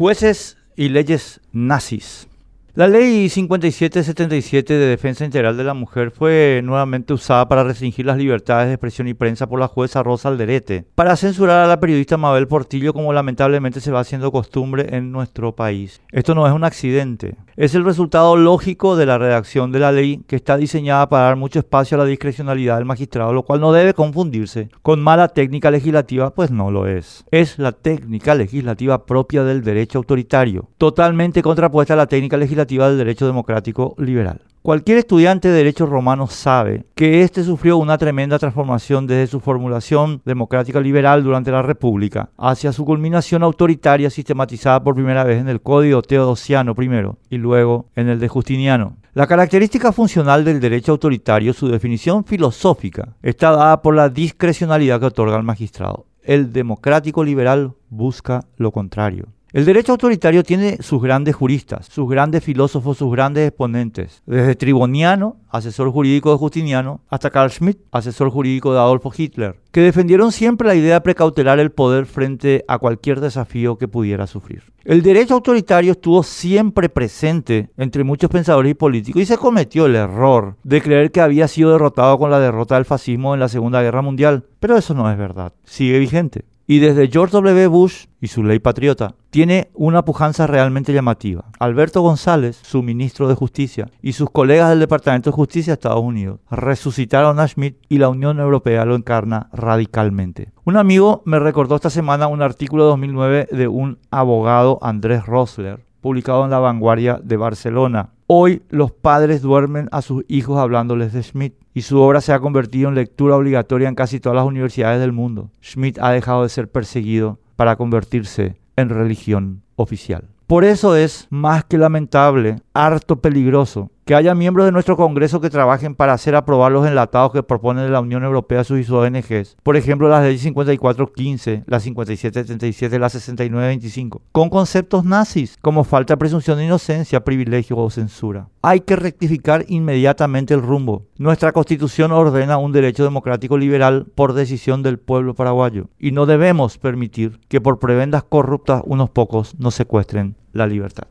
Jueces y leyes nazis. La ley 5777 de Defensa Integral de la Mujer fue nuevamente usada para restringir las libertades de expresión y prensa por la jueza Rosa Alderete, para censurar a la periodista Mabel Portillo como lamentablemente se va haciendo costumbre en nuestro país. Esto no es un accidente, es el resultado lógico de la redacción de la ley que está diseñada para dar mucho espacio a la discrecionalidad del magistrado, lo cual no debe confundirse con mala técnica legislativa, pues no lo es. Es la técnica legislativa propia del derecho autoritario, totalmente contrapuesta a la técnica legislativa del derecho democrático liberal. Cualquier estudiante de derecho romano sabe que éste sufrió una tremenda transformación desde su formulación democrática liberal durante la República hacia su culminación autoritaria sistematizada por primera vez en el Código Teodosiano primero y luego en el de Justiniano. La característica funcional del derecho autoritario, su definición filosófica, está dada por la discrecionalidad que otorga el magistrado. El democrático liberal busca lo contrario. El derecho autoritario tiene sus grandes juristas, sus grandes filósofos, sus grandes exponentes, desde Triboniano, asesor jurídico de Justiniano, hasta Carl Schmitt, asesor jurídico de Adolfo Hitler, que defendieron siempre la idea de precautelar el poder frente a cualquier desafío que pudiera sufrir. El derecho autoritario estuvo siempre presente entre muchos pensadores y políticos y se cometió el error de creer que había sido derrotado con la derrota del fascismo en la Segunda Guerra Mundial, pero eso no es verdad, sigue vigente. Y desde George W. Bush y su ley patriota, tiene una pujanza realmente llamativa. Alberto González, su ministro de Justicia, y sus colegas del Departamento de Justicia de Estados Unidos resucitaron a Schmidt y la Unión Europea lo encarna radicalmente. Un amigo me recordó esta semana un artículo de 2009 de un abogado, Andrés Rosler, publicado en La Vanguardia de Barcelona. Hoy los padres duermen a sus hijos hablándoles de Schmidt y su obra se ha convertido en lectura obligatoria en casi todas las universidades del mundo. Schmidt ha dejado de ser perseguido para convertirse en religión oficial. Por eso es más que lamentable, harto peligroso, que haya miembros de nuestro Congreso que trabajen para hacer aprobar los enlatados que propone la Unión Europea sus ONGs. Por ejemplo, las leyes 5415, la 5777, la 6925, con conceptos nazis como falta de presunción de inocencia, privilegio o censura. Hay que rectificar inmediatamente el rumbo. Nuestra Constitución ordena un derecho democrático liberal por decisión del pueblo paraguayo y no debemos permitir que por prebendas corruptas unos pocos nos secuestren la libertad.